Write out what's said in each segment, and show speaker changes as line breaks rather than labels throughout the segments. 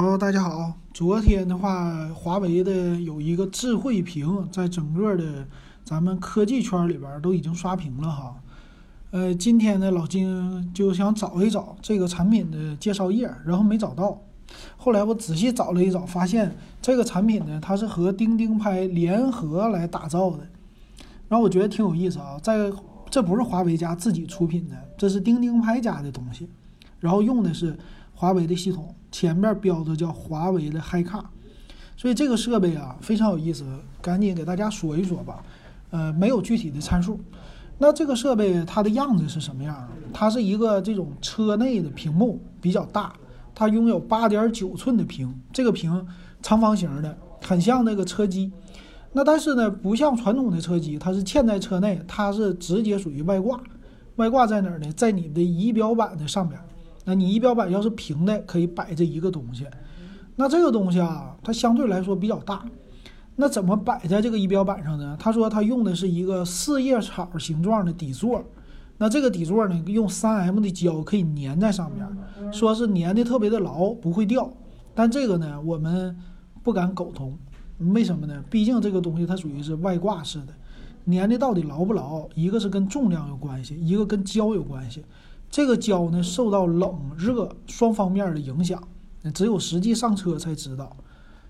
好，大家好。昨天的话，华为的有一个智慧屏，在整个的咱们科技圈里边都已经刷屏了哈。呃，今天呢，老金就想找一找这个产品的介绍页，然后没找到。后来我仔细找了一找，发现这个产品呢，它是和钉钉拍联合来打造的。然后我觉得挺有意思啊，在这不是华为家自己出品的，这是钉钉拍家的东西，然后用的是华为的系统，前面标的叫华为的 Hi 卡，所以这个设备啊非常有意思，赶紧给大家说一说吧。呃，没有具体的参数。那这个设备它的样子是什么样？它是一个这种车内的屏幕比较大，它拥有八点九寸的屏，这个屏长方形的，很像那个车机。那但是呢，不像传统的车机，它是嵌在车内，它是直接属于外挂。外挂在哪儿呢？在你的仪表板的上边。那你仪表板要是平的，可以摆这一个东西。那这个东西啊，它相对来说比较大。那怎么摆在这个仪表板上呢？他说他用的是一个四叶草形状的底座。那这个底座呢，用三 M 的胶可以粘在上面，说是粘的特别的牢，不会掉。但这个呢，我们不敢苟同。为什么呢？毕竟这个东西它属于是外挂式的，粘的到底牢不牢？一个是跟重量有关系，一个跟胶有关系。这个胶呢，受到冷热双方面的影响，只有实际上车才知道。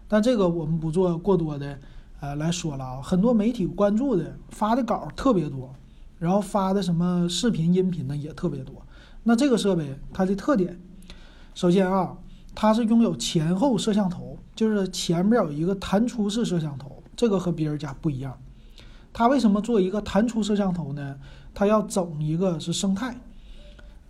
但这个我们不做过多的呃来说了啊。很多媒体关注的发的稿特别多，然后发的什么视频、音频呢也特别多。那这个设备它的特点，首先啊，它是拥有前后摄像头。就是前面有一个弹出式摄像头，这个和别人家不一样。它为什么做一个弹出摄像头呢？它要整一个是生态。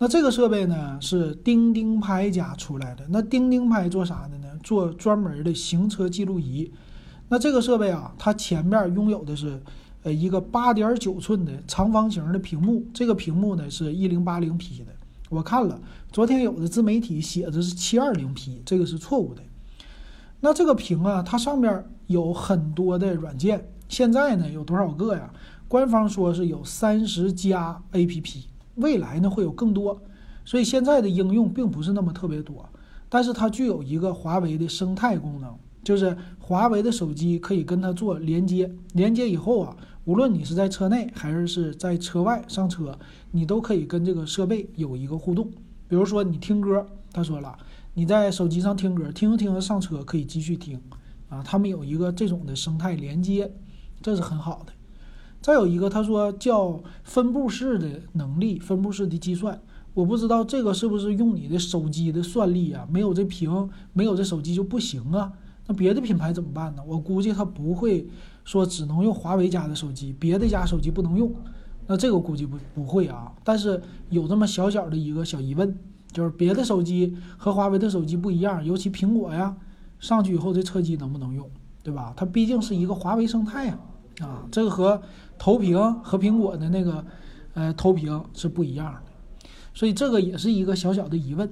那这个设备呢是钉钉拍家出来的。那钉钉拍做啥的呢？做专门的行车记录仪。那这个设备啊，它前面拥有的是呃一个八点九寸的长方形的屏幕。这个屏幕呢是一零八零 P 的。我看了，昨天有的自媒体写的是七二零 P，这个是错误的。那这个屏啊，它上面有很多的软件，现在呢有多少个呀？官方说是有三十加 APP，未来呢会有更多，所以现在的应用并不是那么特别多。但是它具有一个华为的生态功能，就是华为的手机可以跟它做连接，连接以后啊，无论你是在车内还是是在车外上车，你都可以跟这个设备有一个互动。比如说你听歌，他说了。你在手机上听歌，听着听着上车可以继续听，啊，他们有一个这种的生态连接，这是很好的。再有一个，他说叫分布式的能力，分布式的计算，我不知道这个是不是用你的手机的算力啊？没有这屏，没有这手机就不行啊？那别的品牌怎么办呢？我估计他不会说只能用华为家的手机，别的家手机不能用，那这个估计不不会啊。但是有这么小小的一个小疑问。就是别的手机和华为的手机不一样，尤其苹果呀，上去以后这车机能不能用，对吧？它毕竟是一个华为生态呀，啊，这个和投屏和苹果的那个呃投屏是不一样的，所以这个也是一个小小的疑问。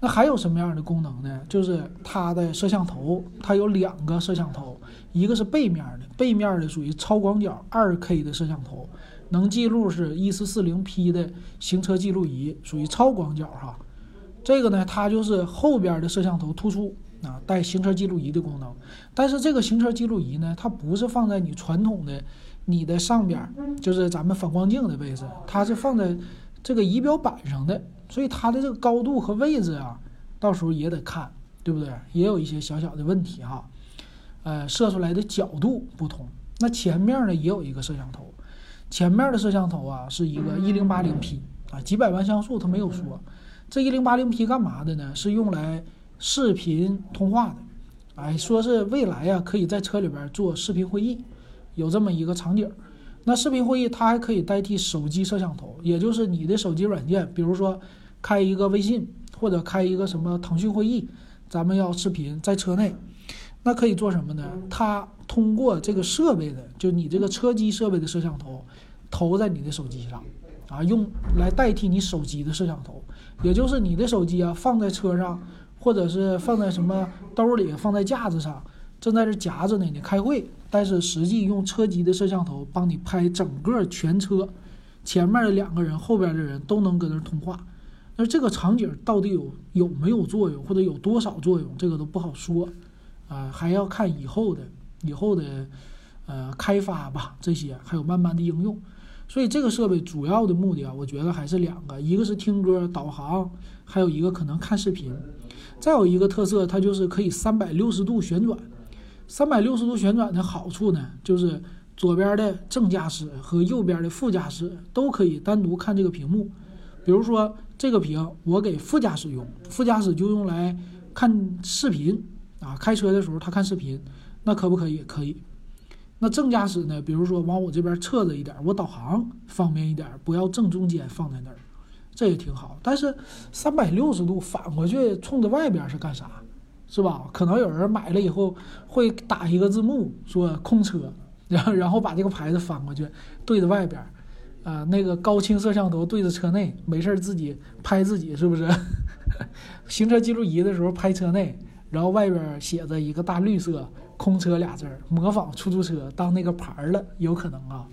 那还有什么样的功能呢？就是它的摄像头，它有两个摄像头，一个是背面的，背面的属于超广角二 K 的摄像头，能记录是一四四零 P 的行车记录仪，属于超广角哈。这个呢，它就是后边的摄像头突出啊，带行车记录仪的功能。但是这个行车记录仪呢，它不是放在你传统的你的上边，就是咱们反光镜的位置，它是放在这个仪表板上的。所以它的这个高度和位置啊，到时候也得看，对不对？也有一些小小的问题哈。呃，摄出来的角度不同。那前面呢也有一个摄像头，前面的摄像头啊是一个一零八零 P 啊，几百万像素，它没有说。这一零八零 P 干嘛的呢？是用来视频通话的，哎，说是未来呀，可以在车里边做视频会议，有这么一个场景。那视频会议它还可以代替手机摄像头，也就是你的手机软件，比如说开一个微信或者开一个什么腾讯会议，咱们要视频在车内，那可以做什么呢？它通过这个设备的，就你这个车机设备的摄像头，投在你的手机上。啊，用来代替你手机的摄像头，也就是你的手机啊，放在车上，或者是放在什么兜里，放在架子上，正在这夹着呢，你开会，但是实际用车机的摄像头帮你拍整个全车，前面的两个人，后边的人都能搁那通话，那这个场景到底有有没有作用，或者有多少作用，这个都不好说啊，还要看以后的以后的呃开发吧，这些还有慢慢的应用。所以这个设备主要的目的啊，我觉得还是两个，一个是听歌导航，还有一个可能看视频。再有一个特色，它就是可以三百六十度旋转。三百六十度旋转的好处呢，就是左边的正驾驶和右边的副驾驶都可以单独看这个屏幕。比如说这个屏我给副驾驶用，副驾驶就用来看视频啊，开车的时候他看视频，那可不可以？可以。那正驾驶呢？比如说往我这边侧着一点，我导航方便一点，不要正中间放在那儿，这也挺好。但是三百六十度反过去冲着外边是干啥？是吧？可能有人买了以后会打一个字幕说空车，然后然后把这个牌子翻过去对着外边，啊，那个高清摄像头对着车内，没事自己拍自己是不是？行车记录仪的时候拍车内，然后外边写着一个大绿色。空车俩字儿，模仿出租车当那个牌儿了，有可能啊，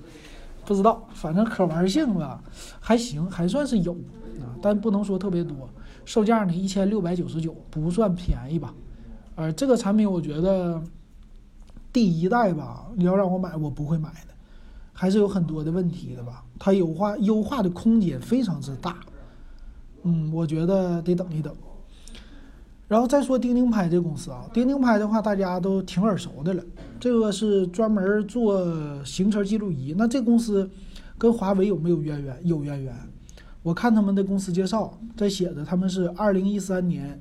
不知道，反正可玩性吧还行，还算是有啊，但不能说特别多。售价呢一千六百九十九，不算便宜吧。而这个产品我觉得第一代吧，你要让我买，我不会买的，还是有很多的问题的吧。它优化优化的空间非常之大，嗯，我觉得得等一等。然后再说钉钉拍这公司啊，钉钉拍的话大家都挺耳熟的了，这个是专门做行车记录仪。那这公司跟华为有没有渊源？有渊源。我看他们的公司介绍，在写的他们是二零一三年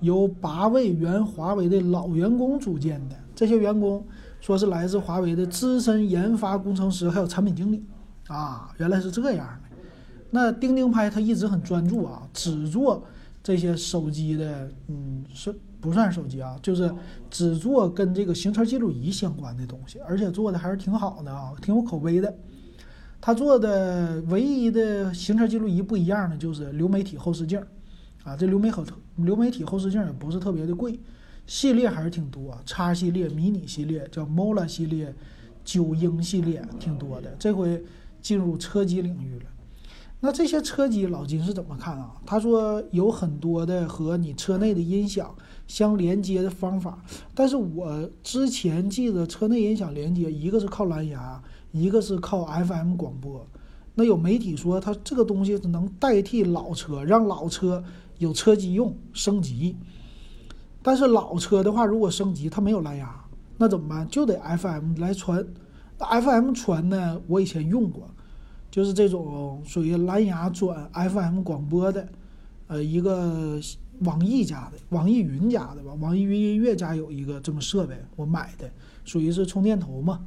由八位原华为的老员工组建的，这些员工说是来自华为的资深研发工程师还有产品经理啊，原来是这样的。那钉钉拍他一直很专注啊，只做。这些手机的，嗯，是不算手机啊，就是只做跟这个行车记录仪相关的东西，而且做的还是挺好的啊，挺有口碑的。他做的唯一的行车记录仪不一样的就是流媒体后视镜，啊，这流媒后流媒体后视镜也不是特别的贵，系列还是挺多，叉系列、迷你系列、叫 Mola 系列、九英系列挺多的，这回进入车机领域了。那这些车机老金是怎么看啊？他说有很多的和你车内的音响相连接的方法，但是我之前记得车内音响连接，一个是靠蓝牙，一个是靠 FM 广播。那有媒体说它这个东西能代替老车，让老车有车机用升级。但是老车的话，如果升级它没有蓝牙，那怎么办？就得 FM 来传。FM 传呢，我以前用过。就是这种属于蓝牙转 FM 广播的，呃，一个网易家的，网易云家的吧，网易云音乐家有一个这么设备，我买的，属于是充电头嘛。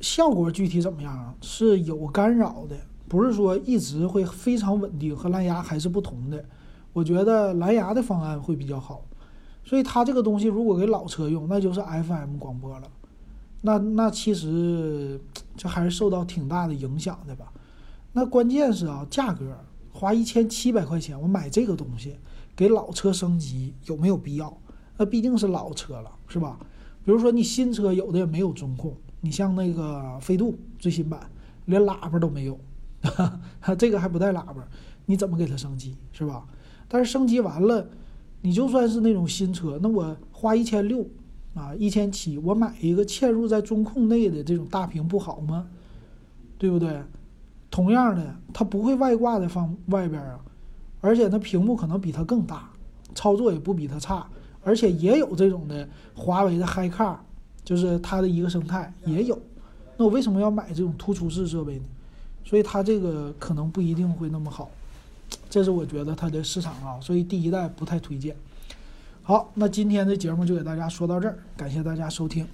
效果具体怎么样啊？是有干扰的，不是说一直会非常稳定，和蓝牙还是不同的。我觉得蓝牙的方案会比较好，所以它这个东西如果给老车用，那就是 FM 广播了。那那其实这还是受到挺大的影响的吧？那关键是啊，价格花一千七百块钱，我买这个东西给老车升级有没有必要？那毕竟是老车了，是吧？比如说你新车有的也没有中控，你像那个飞度最新版连喇叭都没有，这个还不带喇叭，你怎么给它升级是吧？但是升级完了，你就算是那种新车，那我花一千六。啊，一千七，我买一个嵌入在中控内的这种大屏不好吗？对不对？同样的，它不会外挂在放外边啊，而且它屏幕可能比它更大，操作也不比它差，而且也有这种的华为的 HiCar，就是它的一个生态也有。那我为什么要买这种突出式设备呢？所以它这个可能不一定会那么好，这是我觉得它的市场啊，所以第一代不太推荐。好，那今天的节目就给大家说到这儿，感谢大家收听。